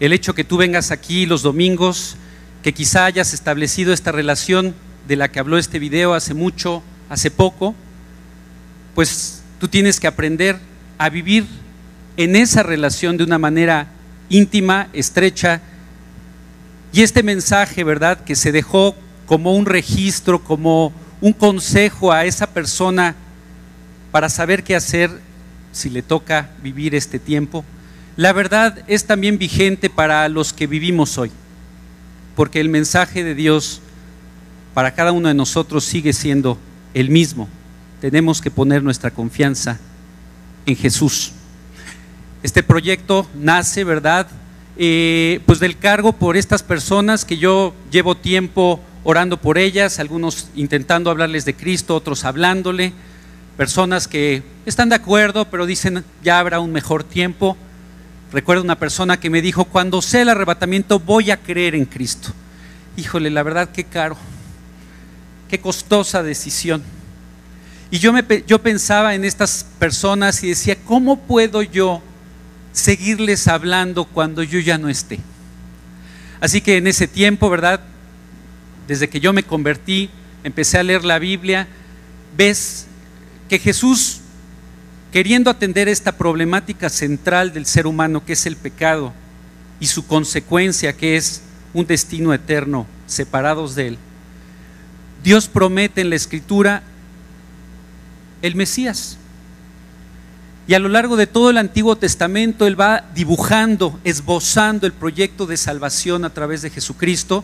el hecho que tú vengas aquí los domingos, que quizá hayas establecido esta relación de la que habló este video hace mucho, hace poco, pues tú tienes que aprender a vivir en esa relación de una manera íntima, estrecha. Y este mensaje, ¿verdad?, que se dejó como un registro, como un consejo a esa persona para saber qué hacer si le toca vivir este tiempo, la verdad es también vigente para los que vivimos hoy, porque el mensaje de Dios para cada uno de nosotros sigue siendo el mismo. Tenemos que poner nuestra confianza en Jesús. Este proyecto nace, ¿verdad? Eh, pues del cargo por estas personas que yo llevo tiempo orando por ellas, algunos intentando hablarles de Cristo, otros hablándole, personas que están de acuerdo, pero dicen ya habrá un mejor tiempo. Recuerdo una persona que me dijo, cuando sea el arrebatamiento voy a creer en Cristo. Híjole, la verdad qué caro, qué costosa decisión. Y yo, me, yo pensaba en estas personas y decía, ¿cómo puedo yo seguirles hablando cuando yo ya no esté? Así que en ese tiempo, ¿verdad? Desde que yo me convertí, empecé a leer la Biblia, ves que Jesús queriendo atender esta problemática central del ser humano que es el pecado y su consecuencia que es un destino eterno separados de Él, Dios promete en la Escritura el Mesías. Y a lo largo de todo el Antiguo Testamento Él va dibujando, esbozando el proyecto de salvación a través de Jesucristo.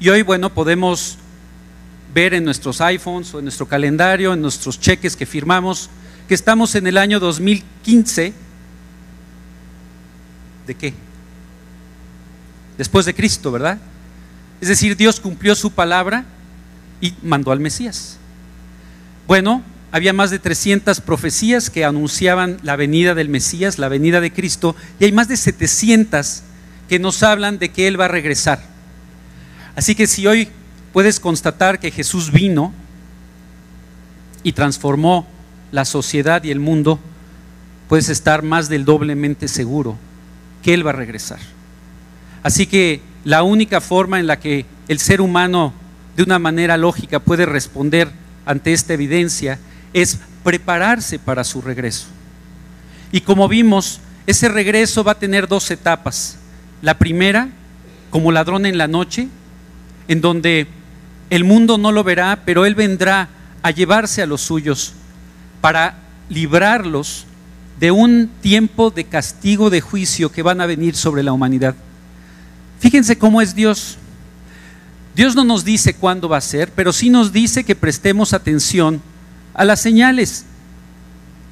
Y hoy, bueno, podemos ver en nuestros iPhones o en nuestro calendario, en nuestros cheques que firmamos, que estamos en el año 2015. ¿De qué? Después de Cristo, ¿verdad? Es decir, Dios cumplió su palabra y mandó al Mesías. Bueno, había más de 300 profecías que anunciaban la venida del Mesías, la venida de Cristo, y hay más de 700 que nos hablan de que Él va a regresar. Así que si hoy puedes constatar que Jesús vino y transformó la sociedad y el mundo, puedes estar más del doblemente seguro que Él va a regresar. Así que la única forma en la que el ser humano de una manera lógica puede responder ante esta evidencia es prepararse para su regreso. Y como vimos, ese regreso va a tener dos etapas. La primera, como ladrón en la noche, en donde el mundo no lo verá, pero Él vendrá a llevarse a los suyos para librarlos de un tiempo de castigo, de juicio que van a venir sobre la humanidad. Fíjense cómo es Dios. Dios no nos dice cuándo va a ser, pero sí nos dice que prestemos atención a las señales.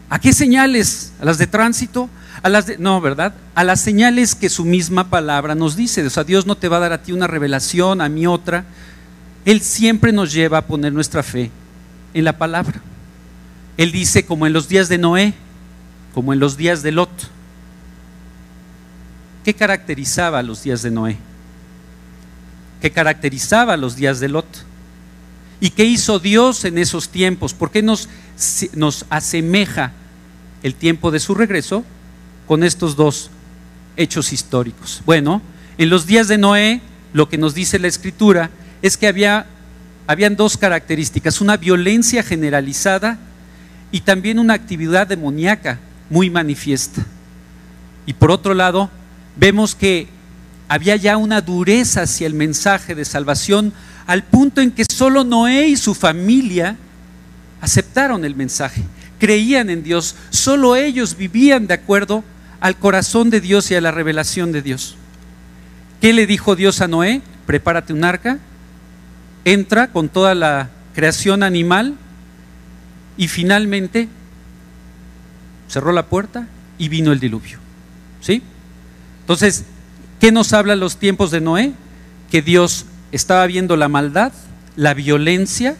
¿A qué señales? ¿A las de tránsito? A las de, no, ¿verdad? A las señales que su misma palabra nos dice. O sea, Dios no te va a dar a ti una revelación, a mí otra. Él siempre nos lleva a poner nuestra fe en la palabra. Él dice, como en los días de Noé, como en los días de Lot. ¿Qué caracterizaba los días de Noé? ¿Qué caracterizaba los días de Lot? ¿Y qué hizo Dios en esos tiempos? ¿Por qué nos, nos asemeja el tiempo de su regreso con estos dos hechos históricos? Bueno, en los días de Noé, lo que nos dice la escritura es que había, habían dos características, una violencia generalizada y también una actividad demoníaca muy manifiesta. Y por otro lado, vemos que había ya una dureza hacia el mensaje de salvación al punto en que solo Noé y su familia aceptaron el mensaje, creían en Dios, solo ellos vivían de acuerdo al corazón de Dios y a la revelación de Dios. ¿Qué le dijo Dios a Noé? Prepárate un arca, entra con toda la creación animal y finalmente cerró la puerta y vino el diluvio. ¿Sí? Entonces, ¿qué nos habla los tiempos de Noé? Que Dios estaba viendo la maldad, la violencia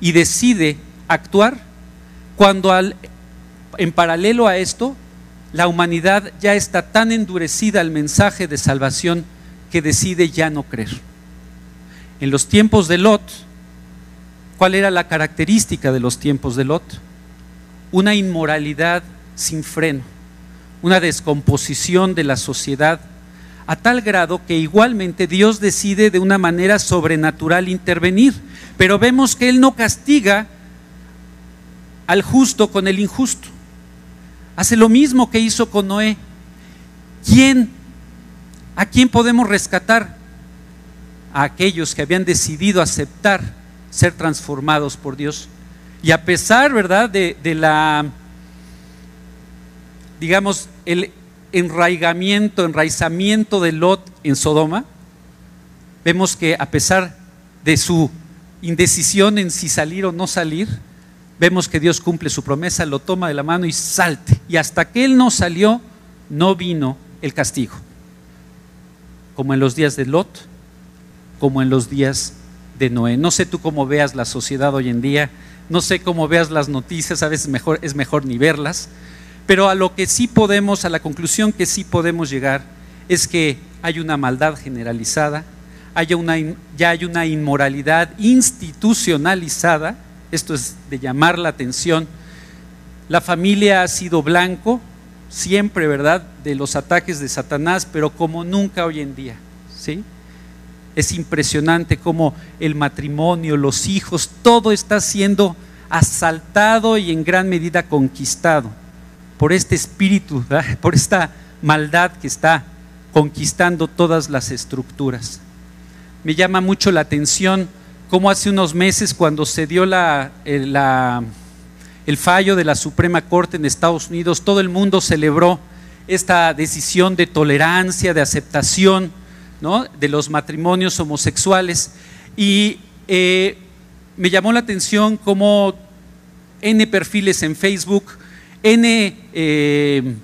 y decide actuar cuando en paralelo a esto la humanidad ya está tan endurecida al mensaje de salvación que decide ya no creer. En los tiempos de Lot, ¿cuál era la característica de los tiempos de Lot? Una inmoralidad sin freno, una descomposición de la sociedad a tal grado que igualmente Dios decide de una manera sobrenatural intervenir. Pero vemos que Él no castiga al justo con el injusto. Hace lo mismo que hizo con Noé. ¿Quién? ¿A quién podemos rescatar? A aquellos que habían decidido aceptar ser transformados por Dios. Y a pesar, ¿verdad?, de, de la, digamos, el enraigamiento, enraizamiento de Lot en Sodoma, vemos que a pesar de su indecisión en si salir o no salir, vemos que Dios cumple su promesa, lo toma de la mano y salte. Y hasta que él no salió, no vino el castigo. Como en los días de Lot, como en los días de Noé. No sé tú cómo veas la sociedad hoy en día, no sé cómo veas las noticias, a veces mejor, es mejor ni verlas, pero a lo que sí podemos, a la conclusión que sí podemos llegar, es que hay una maldad generalizada, una, ya hay una inmoralidad institucionalizada, esto es de llamar la atención. La familia ha sido blanco, siempre, ¿verdad?, de los ataques de Satanás, pero como nunca hoy en día, ¿sí? Es impresionante cómo el matrimonio, los hijos, todo está siendo asaltado y en gran medida conquistado por este espíritu, por esta maldad que está conquistando todas las estructuras. Me llama mucho la atención cómo hace unos meses cuando se dio el, el fallo de la Suprema Corte en Estados Unidos, todo el mundo celebró esta decisión de tolerancia, de aceptación de los matrimonios homosexuales. Y eh, me llamó la atención cómo N perfiles en Facebook N eh,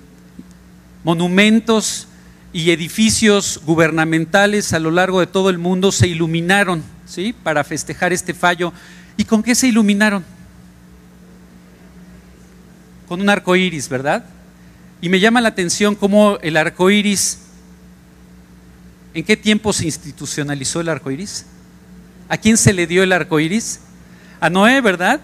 monumentos y edificios gubernamentales a lo largo de todo el mundo se iluminaron ¿sí? para festejar este fallo. ¿Y con qué se iluminaron? Con un arco iris, ¿verdad? Y me llama la atención cómo el arco iris, ¿en qué tiempo se institucionalizó el arco iris? ¿A quién se le dio el arco iris? A Noé, ¿verdad?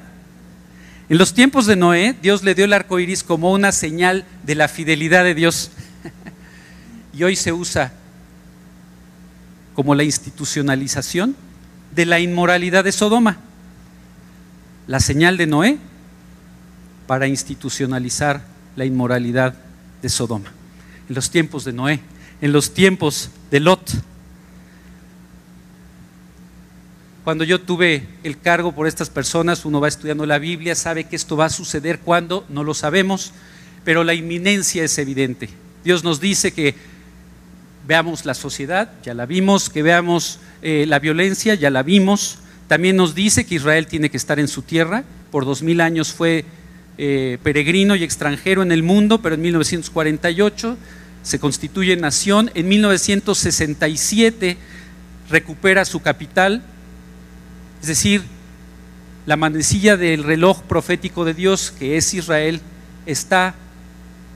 En los tiempos de Noé, Dios le dio el arco iris como una señal de la fidelidad de Dios. y hoy se usa como la institucionalización de la inmoralidad de Sodoma. La señal de Noé para institucionalizar la inmoralidad de Sodoma. En los tiempos de Noé, en los tiempos de Lot. Cuando yo tuve el cargo por estas personas, uno va estudiando la Biblia, sabe que esto va a suceder cuando, no lo sabemos, pero la inminencia es evidente. Dios nos dice que veamos la sociedad, ya la vimos, que veamos eh, la violencia, ya la vimos. También nos dice que Israel tiene que estar en su tierra. Por dos mil años fue eh, peregrino y extranjero en el mundo, pero en 1948 se constituye nación. En 1967 recupera su capital, es decir, la manecilla del reloj profético de Dios, que es Israel, está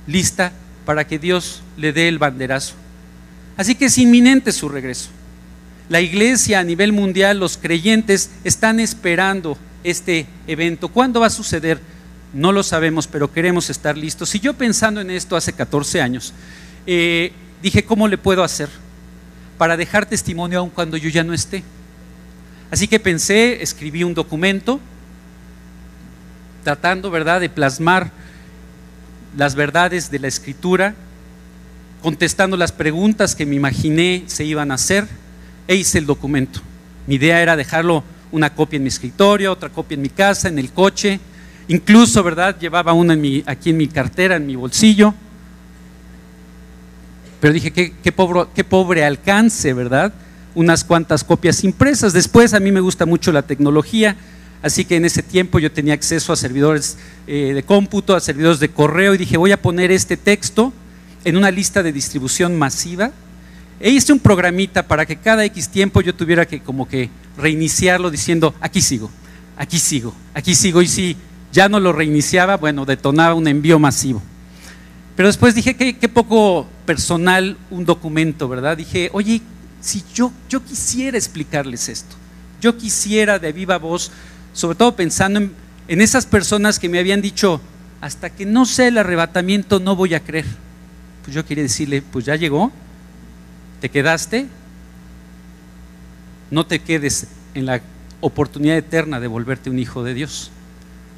lista para que Dios le dé el banderazo. Así que es inminente su regreso. La iglesia a nivel mundial, los creyentes están esperando este evento. ¿Cuándo va a suceder? No lo sabemos, pero queremos estar listos. Y yo pensando en esto hace 14 años, eh, dije, ¿cómo le puedo hacer para dejar testimonio aun cuando yo ya no esté? Así que pensé, escribí un documento tratando, ¿verdad?, de plasmar las verdades de la escritura, contestando las preguntas que me imaginé se iban a hacer, e hice el documento. Mi idea era dejarlo una copia en mi escritorio, otra copia en mi casa, en el coche, incluso, ¿verdad?, llevaba una aquí en mi cartera, en mi bolsillo. Pero dije, qué, pobre, alcance, ¿verdad? unas cuantas copias impresas. Después a mí me gusta mucho la tecnología, así que en ese tiempo yo tenía acceso a servidores eh, de cómputo, a servidores de correo y dije voy a poner este texto en una lista de distribución masiva. E hice un programita para que cada X tiempo yo tuviera que como que reiniciarlo diciendo aquí sigo, aquí sigo, aquí sigo y si ya no lo reiniciaba, bueno, detonaba un envío masivo. Pero después dije qué poco personal un documento, ¿verdad? Dije, oye, si yo, yo quisiera explicarles esto, yo quisiera de viva voz, sobre todo pensando en, en esas personas que me habían dicho, hasta que no sea el arrebatamiento no voy a creer. Pues yo quería decirle, pues ya llegó, te quedaste, no te quedes en la oportunidad eterna de volverte un hijo de Dios.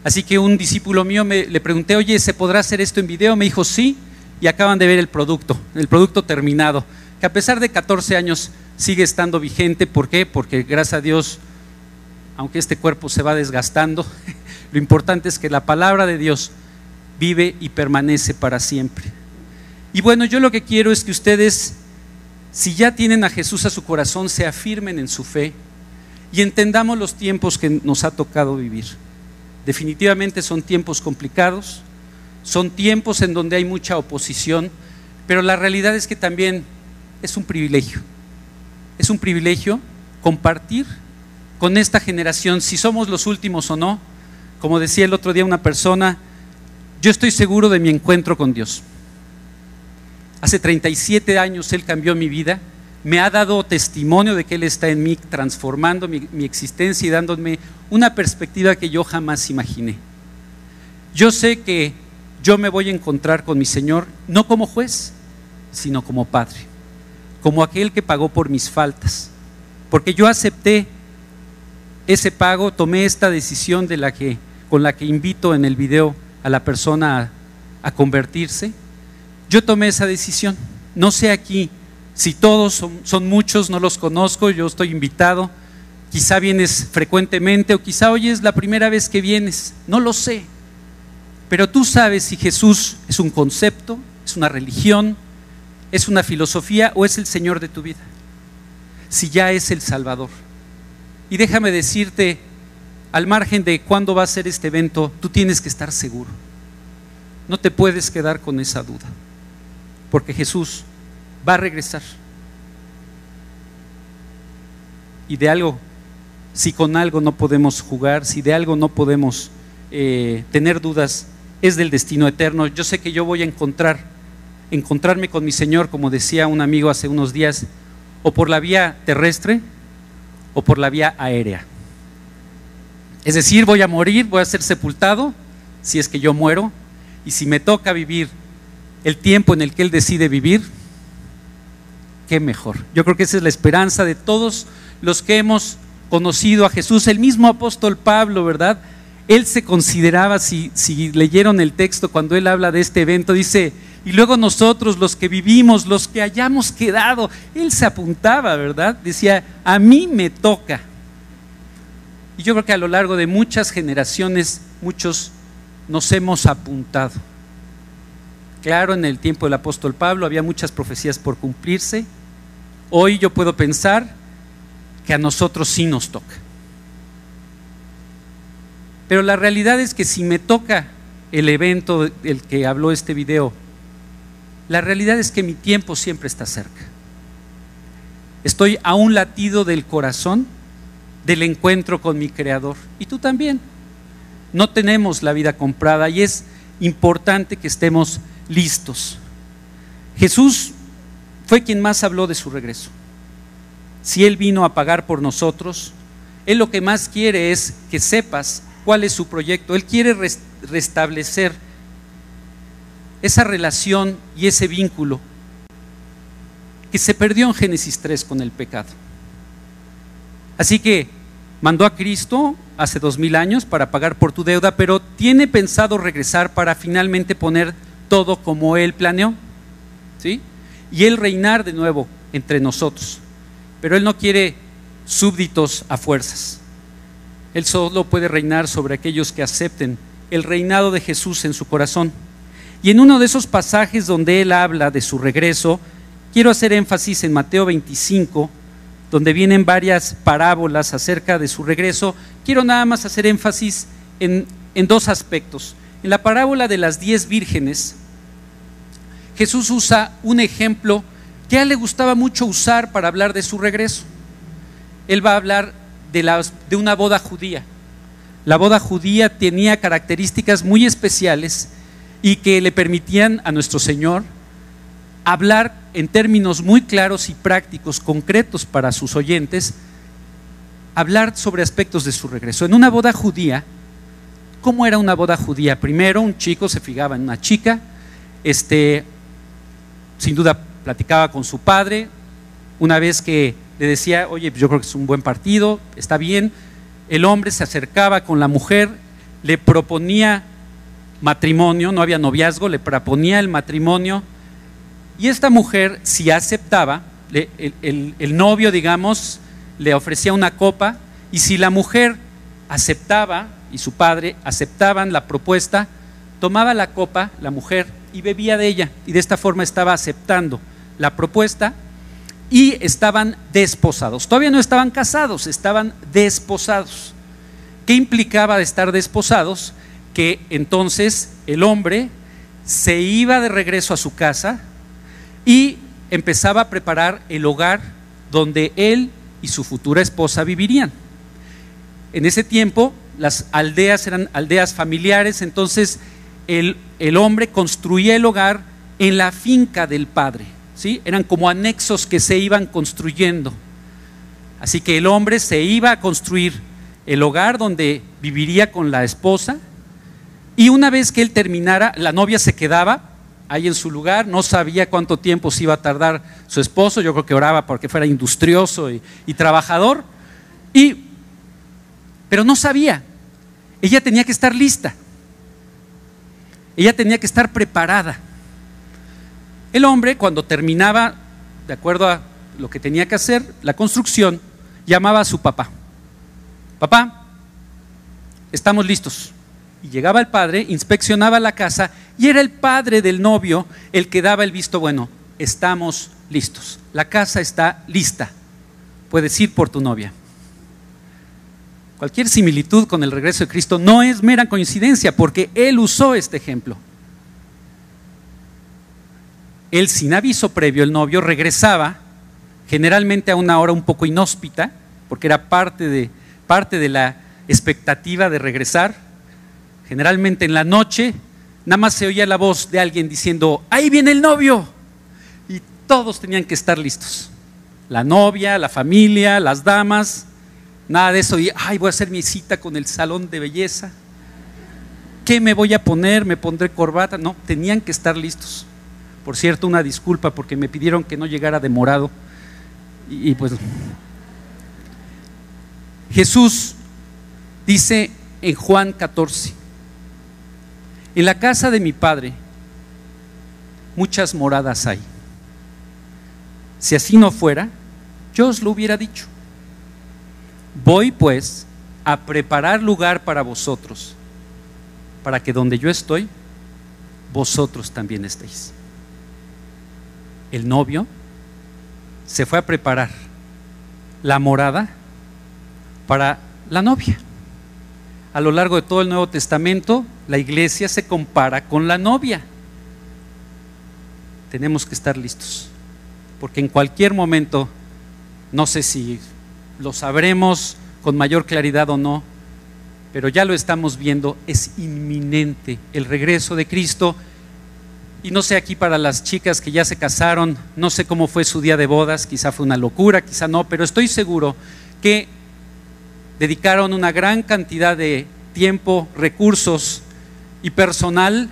Así que un discípulo mío me, le pregunté, oye, ¿se podrá hacer esto en video? Me dijo, sí, y acaban de ver el producto, el producto terminado, que a pesar de 14 años sigue estando vigente. ¿Por qué? Porque gracias a Dios, aunque este cuerpo se va desgastando, lo importante es que la palabra de Dios vive y permanece para siempre. Y bueno, yo lo que quiero es que ustedes, si ya tienen a Jesús a su corazón, se afirmen en su fe y entendamos los tiempos que nos ha tocado vivir. Definitivamente son tiempos complicados, son tiempos en donde hay mucha oposición, pero la realidad es que también es un privilegio. Es un privilegio compartir con esta generación, si somos los últimos o no. Como decía el otro día una persona, yo estoy seguro de mi encuentro con Dios. Hace 37 años Él cambió mi vida me ha dado testimonio de que Él está en mí, transformando mi, existencia y dándome una perspectiva que yo jamás imaginé. Yo sé que yo me voy a encontrar con mi Señor no como juez, sino como Padre, como aquel que pagó por mis faltas, porque yo acepté ese pago, tomé esta decisión de la que, con la que invito en el video a la persona a convertirse. Yo tomé esa decisión. No sé aquí si todos son, muchos, no los conozco, yo estoy invitado. Quizá vienes frecuentemente o quizá hoy es la primera vez que vienes, no lo sé. Pero tú sabes si Jesús es un concepto, es una religión, es una filosofía o es el Señor de tu vida. Si ya es el Salvador. Y déjame decirte, al margen de cuándo va a ser este evento, tú tienes que estar seguro. No te puedes quedar con esa duda. Porque Jesús va a regresar. Y de algo, si con algo no podemos jugar, si de algo no podemos eh, tener dudas, es del destino eterno. Yo sé que yo voy a encontrar, encontrarme con mi Señor, como decía un amigo hace unos días, o por la vía terrestre o por la vía aérea. Es decir, voy a morir, voy a ser sepultado, si es que yo muero, y si me toca vivir el tiempo en el que Él decide vivir, qué mejor. Yo creo que esa es la esperanza de todos los que hemos conocido a Jesús. El mismo apóstol Pablo, ¿verdad? Él se consideraba, si, leyeron el texto cuando él habla de este evento, dice, y luego nosotros, los que vivimos, los que hayamos quedado, él se apuntaba, ¿verdad? Decía, a mí me toca. Y yo creo que a lo largo de muchas generaciones, muchos nos hemos apuntado. Claro, en el tiempo del apóstol Pablo había muchas profecías por cumplirse. Hoy yo puedo pensar que a nosotros sí nos toca. Pero la realidad es que si me toca el evento del que habló este video, la realidad es que mi tiempo siempre está cerca. Estoy a un latido del corazón del encuentro con mi Creador. Y tú también. No tenemos la vida comprada y es importante que estemos listos. Jesús fue quien más habló de su regreso. Si Él vino a pagar por nosotros, Él lo que más quiere es que sepas cuál es su proyecto. Él quiere restablecer esa relación y ese vínculo que se perdió en Génesis 3 con el pecado. Así que mandó a Cristo hace dos mil años para pagar por tu deuda, pero tiene pensado regresar para finalmente poner todo como Él planeó. ¿Sí? Y Él reinar de nuevo entre nosotros. Pero Él no quiere súbditos a fuerzas. Él solo puede reinar sobre aquellos que acepten el reinado de Jesús en su corazón. Y en uno de esos pasajes donde Él habla de su regreso, quiero hacer énfasis en Mateo 25, donde vienen varias parábolas acerca de su regreso. Quiero nada más hacer énfasis en, en dos aspectos. En la parábola de las diez vírgenes, Jesús usa un ejemplo que a él le gustaba mucho usar para hablar de su regreso. Él va a hablar de, una boda judía. La boda judía tenía características muy especiales y que le permitían a nuestro Señor hablar en términos muy claros y prácticos, concretos para sus oyentes, hablar sobre aspectos de su regreso. En una boda judía, ¿Cómo era una boda judía? Primero, un chico se fijaba en una chica, este, sin duda platicaba con su padre, una vez que le decía, oye, yo creo que es un buen partido, está bien, el hombre se acercaba con la mujer, le proponía matrimonio, no había noviazgo, le proponía el matrimonio, y esta mujer, si aceptaba, el, el novio, digamos, le ofrecía una copa, y si la mujer aceptaba, y su padre aceptaban la propuesta, tomaba la copa, la mujer, y bebía de ella, y de esta forma estaba aceptando la propuesta y estaban desposados. Todavía no estaban casados, estaban desposados. ¿Qué implicaba estar desposados? Que entonces el hombre se iba de regreso a su casa y empezaba a preparar el hogar donde él y su futura esposa vivirían. En ese tiempo las aldeas eran aldeas familiares, entonces el, el hombre construía el hogar en la finca del padre. Eran como anexos que se iban construyendo. Así que el hombre se iba a construir el hogar donde viviría con la esposa y una vez que él terminara, la novia se quedaba ahí en su lugar, no sabía cuánto tiempo se iba a tardar su esposo, yo creo que oraba porque fuera industrioso y, y trabajador, y, pero no sabía, ella tenía que estar lista, ella tenía que estar preparada. El hombre, cuando terminaba, de acuerdo a lo que tenía que hacer, la construcción, llamaba a su papá. Papá, estamos listos. Y llegaba el padre, inspeccionaba la casa y era el padre del novio el que daba el visto bueno. Estamos listos. La casa está lista. Puedes ir por tu novia. Cualquier similitud con el regreso de Cristo no es mera coincidencia porque Él usó este ejemplo él sin aviso previo, el novio, regresaba generalmente a una hora un poco inhóspita, porque era parte de, parte de la expectativa de regresar. Generalmente en la noche, nada más se oía la voz de alguien diciendo, ahí viene el novio. Y todos tenían que estar listos. La novia, la familia, las damas, nada de eso. Y, ay, voy a hacer mi cita con el salón de belleza. ¿Qué me voy a poner? ¿Me pondré corbata? No, tenían que estar listos. Por cierto, una disculpa porque me pidieron que no llegara demorado. Y, pues Jesús dice en Juan 14, en la casa de mi Padre muchas moradas hay. Si así no fuera, yo os lo hubiera dicho. Voy pues a preparar lugar para vosotros, para que donde yo estoy, vosotros también estéis el novio se fue a preparar la morada para la novia. A lo largo de todo el Nuevo Testamento, la iglesia se compara con la novia. Tenemos que estar listos, porque en cualquier momento, no sé si lo sabremos con mayor claridad o no, pero ya lo estamos viendo, es inminente el regreso de Cristo y no sé aquí para las chicas que ya se casaron, no sé cómo fue su día de bodas, quizá fue una locura, quizá no, pero estoy seguro que dedicaron una gran cantidad de tiempo, recursos y personal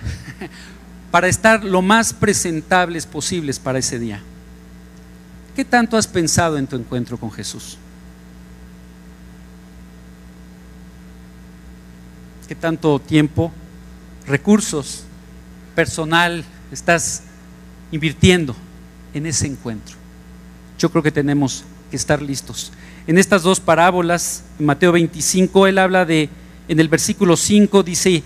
para estar lo más presentables posibles para ese día. ¿Qué tanto has pensado en tu encuentro con Jesús? ¿Qué tanto tiempo, recursos, personal, estás invirtiendo en ese encuentro. Yo creo que tenemos que estar listos. En estas dos parábolas, en Mateo 25, él habla de, en el versículo 5 dice,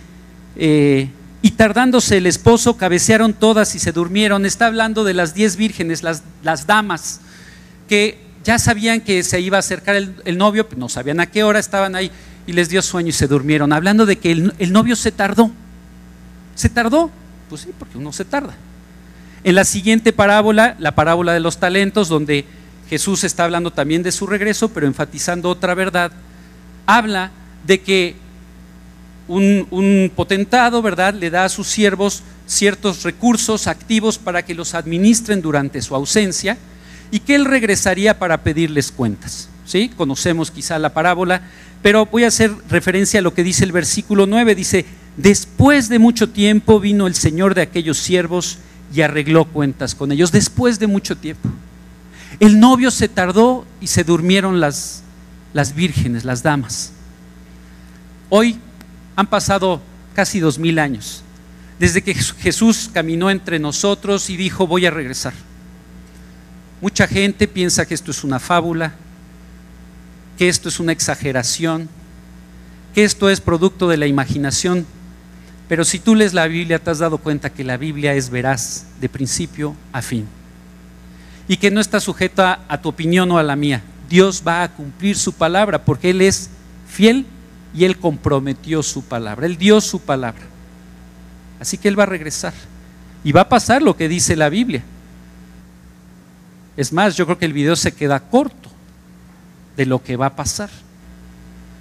eh, y tardándose el esposo, cabecearon todas y se durmieron. Está hablando de las diez vírgenes, las, las damas, que ya sabían que se iba a acercar el, novio, no sabían a qué hora estaban ahí, y les dio sueño y se durmieron. Hablando de que el novio se tardó, se tardó, pues sí, porque uno se tarda. En la siguiente parábola, la parábola de los talentos, donde Jesús está hablando también de su regreso, pero enfatizando otra verdad, habla de que un, potentado, ¿verdad?, le da a sus siervos ciertos recursos activos para que los administren durante su ausencia y que él regresaría para pedirles cuentas. ¿Sí? Conocemos quizá la parábola, pero voy a hacer referencia a lo que dice el versículo 9. Dice, Después de mucho tiempo vino el Señor de aquellos siervos y arregló cuentas con ellos. Después de mucho tiempo. El novio se tardó y se durmieron las, las vírgenes, las damas. Hoy han pasado casi dos mil años desde que Jesús caminó entre nosotros y dijo voy a regresar. Mucha gente piensa que esto es una fábula, que esto es una exageración, que esto es producto de la imaginación, pero si tú lees la Biblia te has dado cuenta que la Biblia es veraz de principio a fin y que no está sujeta a tu opinión o a la mía. Dios va a cumplir su palabra porque Él es fiel y Él comprometió su palabra, Él dio su palabra. Así que Él va a regresar y va a pasar lo que dice la Biblia. Es más, yo creo que el video se queda corto de lo que va a pasar.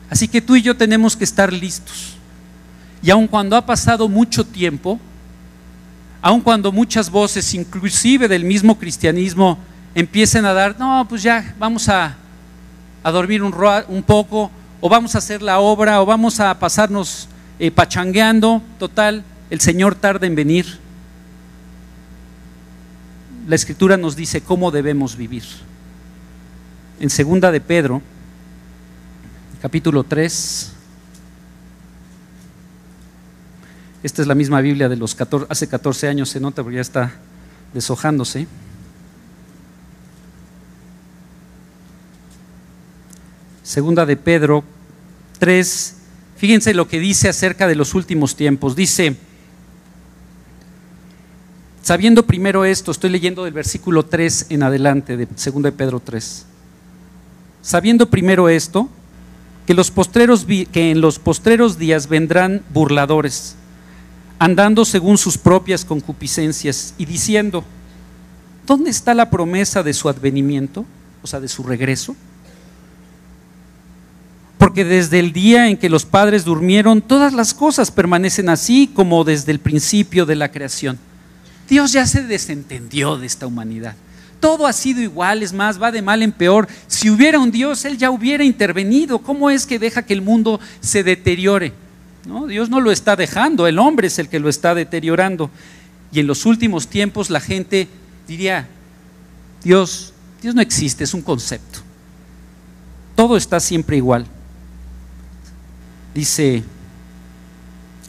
Así que tú y yo tenemos que estar listos. Y aun cuando ha pasado mucho tiempo, aun cuando muchas voces, inclusive del mismo cristianismo, empiecen a dar, no, pues ya vamos a, dormir un, un, poco, o vamos a hacer la obra, o vamos a pasarnos eh, pachangueando, total, el Señor tarda en venir. La Escritura nos dice cómo debemos vivir. En segunda de Pedro, capítulo 3, esta es la misma Biblia de los 14, hace 14 años, se nota porque ya está deshojándose. Segunda de Pedro 3, fíjense lo que dice acerca de los últimos tiempos. Dice, Sabiendo primero esto, estoy leyendo del versículo 3 en adelante de 2 de Pedro 3. Sabiendo primero esto, que, que en los postreros días vendrán burladores, andando según sus propias concupiscencias y diciendo, ¿dónde está la promesa de su advenimiento? O sea, de su regreso. Porque desde el día en que los padres durmieron, todas las cosas permanecen así como desde el principio de la creación. Dios ya se desentendió de esta humanidad. Todo ha sido igual, es más, va de mal en peor. Si hubiera un Dios, Él ya hubiera intervenido. ¿Cómo es que deja que el mundo se deteriore? Dios no lo está dejando, el hombre es el que lo está deteriorando. Y en los últimos tiempos la gente diría, Dios, Dios no existe, es un concepto. Todo está siempre igual. Dice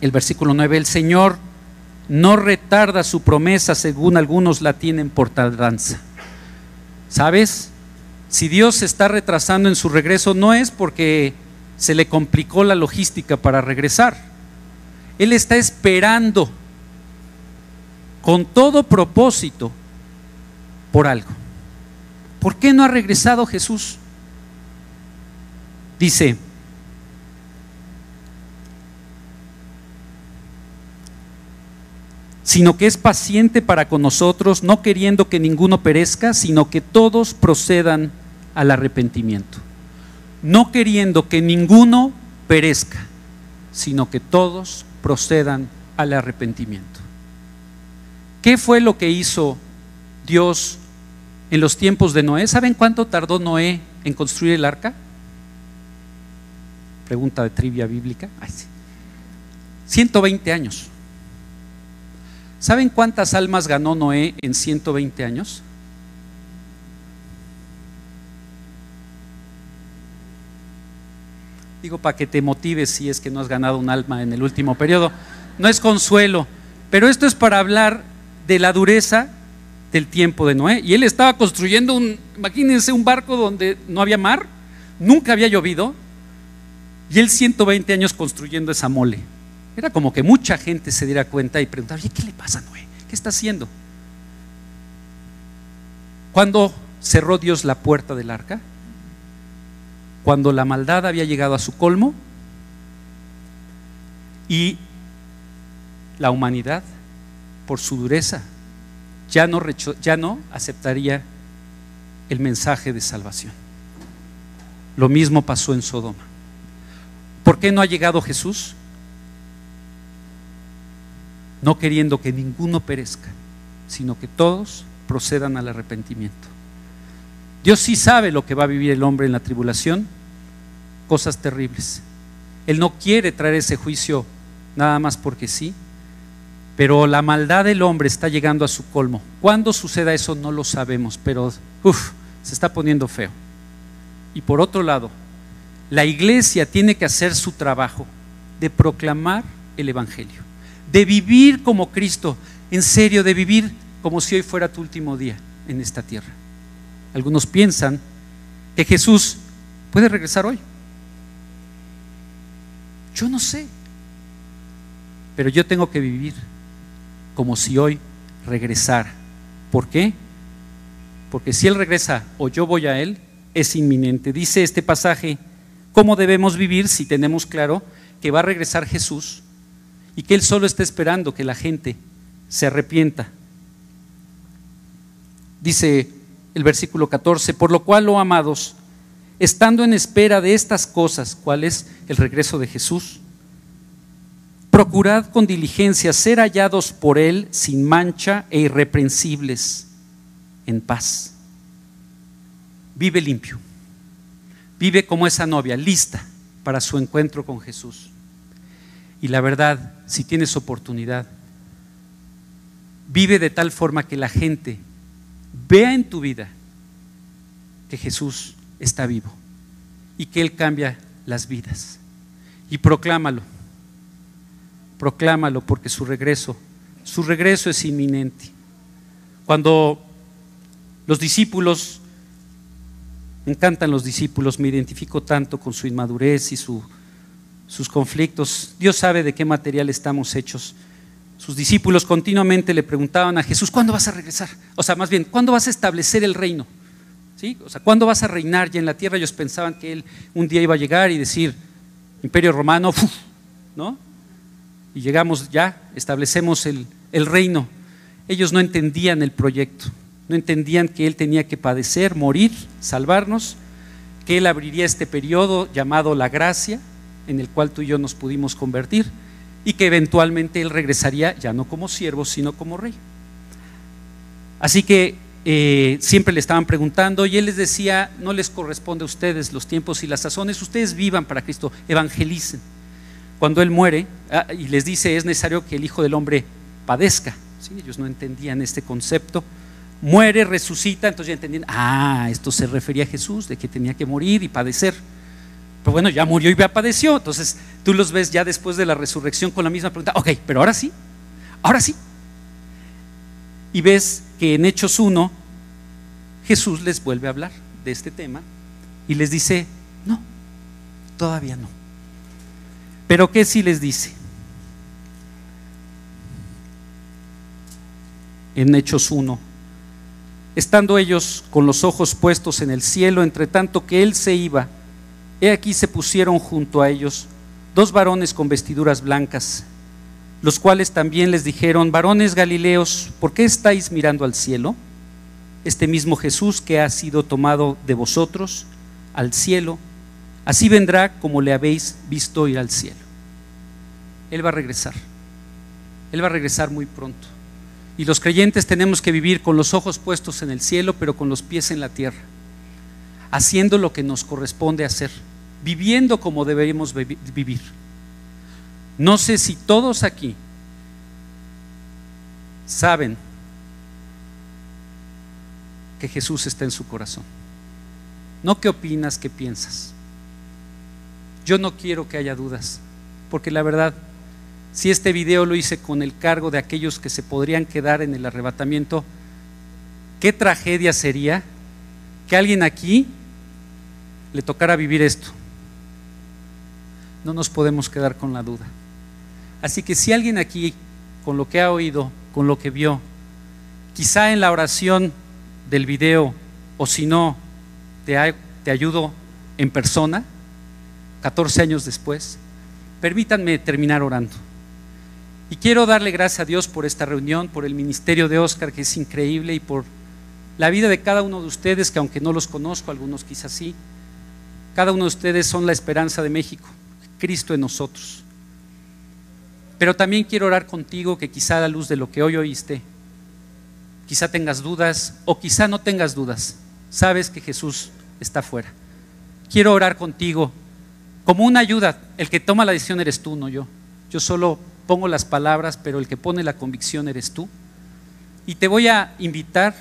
el versículo 9, el Señor no retarda su promesa según algunos la tienen por tardanza. ¿Sabes? Si Dios se está retrasando en su regreso no es porque se le complicó la logística para regresar. Él está esperando con todo propósito por algo. ¿Por qué no ha regresado Jesús? Dice, sino que es paciente para con nosotros, no queriendo que ninguno perezca, sino que todos procedan al arrepentimiento. No queriendo que ninguno perezca, sino que todos procedan al arrepentimiento. ¿Qué fue lo que hizo Dios en los tiempos de Noé? ¿Saben cuánto tardó Noé en construir el arca? Pregunta de trivia bíblica. 120 años. ¿Saben cuántas almas ganó Noé en 120 años? Digo, para que te motives si es que no has ganado un alma en el último periodo. No es consuelo, pero esto es para hablar de la dureza del tiempo de Noé. Y él estaba construyendo un, imagínense, un barco donde no había mar, nunca había llovido, y él 120 años construyendo esa mole. Era como que mucha gente se diera cuenta y preguntaba, ¿qué le pasa a Noé? ¿Qué está haciendo? ¿Cuándo cerró Dios la puerta del arca? Cuando la maldad había llegado a su colmo y la humanidad, por su dureza, ya no, ya no aceptaría el mensaje de salvación. Lo mismo pasó en Sodoma. ¿Por qué no ha llegado Jesús? no queriendo que ninguno perezca, sino que todos procedan al arrepentimiento. Dios sí sabe lo que va a vivir el hombre en la tribulación, cosas terribles. Él no quiere traer ese juicio nada más porque sí, pero la maldad del hombre está llegando a su colmo. ¿Cuándo suceda eso? No lo sabemos, pero se está poniendo feo. Y por otro lado, la iglesia tiene que hacer su trabajo de proclamar el Evangelio, de vivir como Cristo, en serio, de vivir como si hoy fuera tu último día en esta tierra. Algunos piensan que Jesús puede regresar hoy. Yo no sé, pero yo tengo que vivir como si hoy regresara. ¿Por qué? Porque si Él regresa o yo voy a Él, es inminente. Dice este pasaje, ¿cómo debemos vivir si tenemos claro que va a regresar Jesús y que Él solo está esperando que la gente se arrepienta? Dice el versículo 14, por lo cual, oh amados, estando en espera de estas cosas, ¿cuál es el regreso de Jesús? Procurad con diligencia ser hallados por Él sin mancha e irreprensibles, en paz. Vive limpio, vive como esa novia, lista para su encuentro con Jesús. Y la verdad, si tienes oportunidad, vive de tal forma que la gente vea en tu vida que Jesús está vivo y que Él cambia las vidas. Y proclámalo, proclámalo porque su regreso, su regreso es inminente. Cuando los discípulos, me encantan los discípulos, me identifico tanto con su inmadurez y su, sus conflictos. Dios sabe de qué material estamos hechos. Sus discípulos continuamente le preguntaban a Jesús, ¿cuándo vas a regresar? O sea, más bien, ¿cuándo vas a establecer el reino? ¿Sí? O sea, ¿cuándo vas a reinar ya en la tierra? Ellos pensaban que él un día iba a llegar y decir, imperio romano, ¿no? Y llegamos ya, establecemos el, el reino. Ellos no entendían el proyecto, no entendían que él tenía que padecer, morir, salvarnos, que él abriría este periodo llamado la gracia, en el cual tú y yo nos pudimos convertir y que eventualmente él regresaría ya no como siervo, sino como rey. Así que eh, siempre le estaban preguntando y él les decía, no les corresponde a ustedes los tiempos y las sazones, ustedes vivan para Cristo, evangelicen. Cuando él muere ah, y les dice es necesario que el Hijo del Hombre padezca, ellos no entendían este concepto, muere, resucita, entonces ya entendían, ah, esto se refería a Jesús, de que tenía que morir y padecer. Pero bueno, ya murió y ya padeció. Entonces tú los ves ya después de la resurrección con la misma pregunta. Ok, pero ahora sí, ahora sí. Y ves que en Hechos 1 Jesús les vuelve a hablar de este tema y les dice, no, todavía no. Pero ¿qué sí les dice? En Hechos 1, estando ellos con los ojos puestos en el cielo, entre tanto que Él se iba, He aquí se pusieron junto a ellos dos varones con vestiduras blancas, los cuales también les dijeron, varones Galileos, ¿por qué estáis mirando al cielo? Este mismo Jesús que ha sido tomado de vosotros al cielo, así vendrá como le habéis visto ir al cielo. Él va a regresar. Él va a regresar muy pronto. Y los creyentes tenemos que vivir con los ojos puestos en el cielo, pero con los pies en la tierra haciendo lo que nos corresponde hacer, viviendo como deberíamos vivir. No sé si todos aquí saben que Jesús está en su corazón. No qué opinas, qué piensas. Yo no quiero que haya dudas, porque la verdad, si este video lo hice con el cargo de aquellos que se podrían quedar en el arrebatamiento, qué tragedia sería que alguien aquí le tocara vivir esto. No nos podemos quedar con la duda. Así que si alguien aquí, con lo que ha oído, con lo que vio, quizá en la oración del video, o si no, te, te ayudo en persona, 14 años después, permítanme terminar orando. Y quiero darle gracias a Dios por esta reunión, por el ministerio de Oscar, que es increíble, y por la vida de cada uno de ustedes, que aunque no los conozco, algunos quizás sí, cada uno de ustedes son la esperanza de México, Cristo en nosotros. Pero también quiero orar contigo que quizá a la luz de lo que hoy oíste, quizá tengas dudas o quizá no tengas dudas. Sabes que Jesús está fuera. Quiero orar contigo como una ayuda. El que toma la decisión eres tú, no yo. Yo solo pongo las palabras, pero el que pone la convicción eres tú. Y te voy a invitar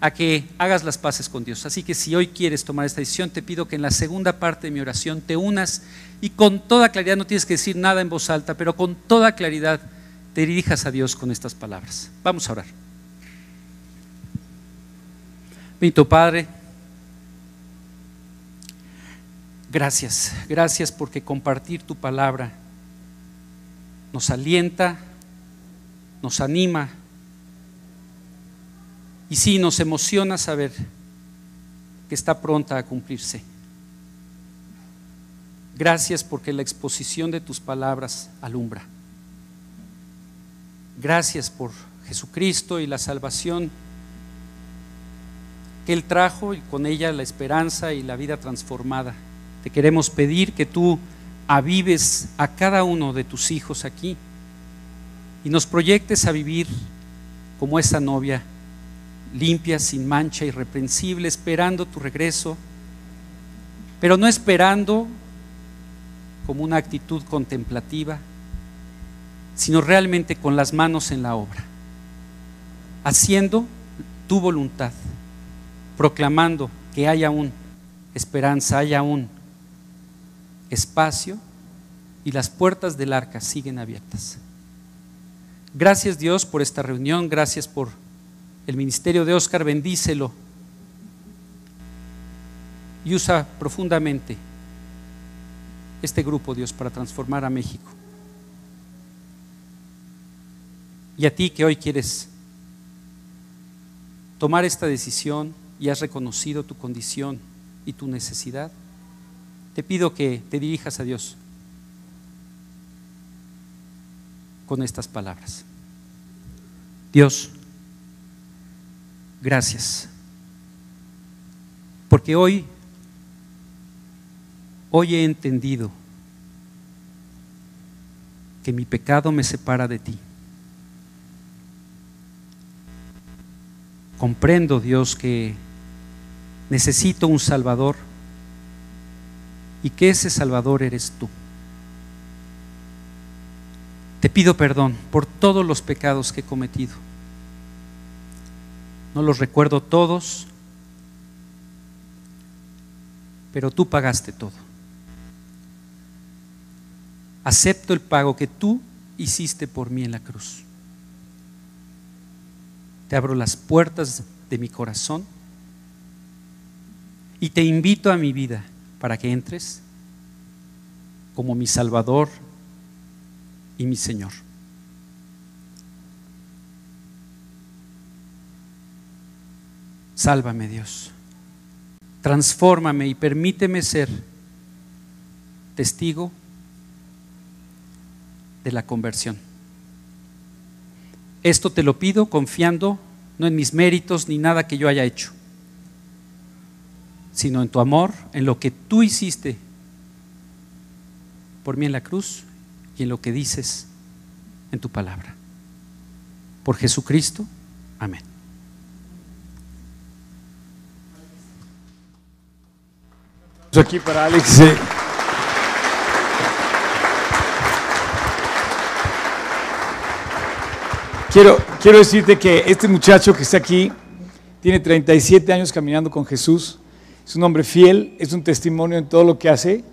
a que hagas las paces con Dios. Así que si hoy quieres tomar esta decisión, te pido que en la segunda parte de mi oración te unas y con toda claridad, no tienes que decir nada en voz alta, pero con toda claridad te dirijas a Dios con estas palabras. Vamos a orar. Bendito Padre, gracias, gracias porque compartir tu palabra nos alienta, nos anima y sí, nos emociona saber que está pronta a cumplirse. Gracias porque la exposición de tus palabras alumbra. Gracias por Jesucristo y la salvación que Él trajo y con ella la esperanza y la vida transformada. Te queremos pedir que tú avives a cada uno de tus hijos aquí y nos proyectes a vivir como esa novia limpia, sin mancha, irreprensible, esperando tu regreso, pero no esperando como una actitud contemplativa, sino realmente con las manos en la obra, haciendo tu voluntad, proclamando que hay aún esperanza, hay aún espacio y las puertas del arca siguen abiertas. Gracias Dios por esta reunión, gracias por el ministerio de Oscar, bendícelo y usa profundamente este grupo, Dios, para transformar a México. Y a ti que hoy quieres tomar esta decisión y has reconocido tu condición y tu necesidad, te pido que te dirijas a Dios con estas palabras. Dios, gracias. Porque hoy, hoy he entendido que mi pecado me separa de ti. Comprendo, Dios, que necesito un Salvador y que ese Salvador eres tú. Te pido perdón por todos los pecados que he cometido no los recuerdo todos, pero tú pagaste todo. Acepto el pago que tú hiciste por mí en la cruz. Te abro las puertas de mi corazón y te invito a mi vida para que entres como mi Salvador y mi Señor. Sálvame Dios. Transfórmame y permíteme ser testigo de la conversión. Esto te lo pido confiando no en mis méritos ni nada que yo haya hecho, sino en tu amor, en lo que tú hiciste por mí en la cruz y en lo que dices en tu palabra. Por Jesucristo. Amén. Aquí para Alex. Quiero, quiero decirte que este muchacho que está aquí tiene 37 años caminando con Jesús. Es un hombre fiel, es un testimonio en todo lo que hace.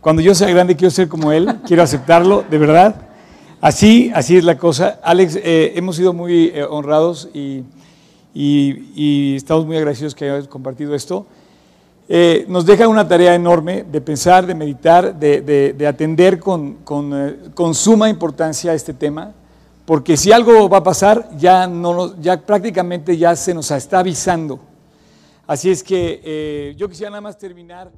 Cuando yo sea grande quiero ser como él, quiero aceptarlo, de verdad. Así, así es la cosa. Alex, eh, hemos sido muy eh, honrados y, y, estamos muy agradecidos que hayas compartido esto. Eh, nos deja una tarea enorme de pensar, de meditar, de, atender con, eh, con, suma importancia este tema, porque si algo va a pasar, ya, no, ya prácticamente ya se nos está avisando. Así es que eh, yo quisiera nada más terminar.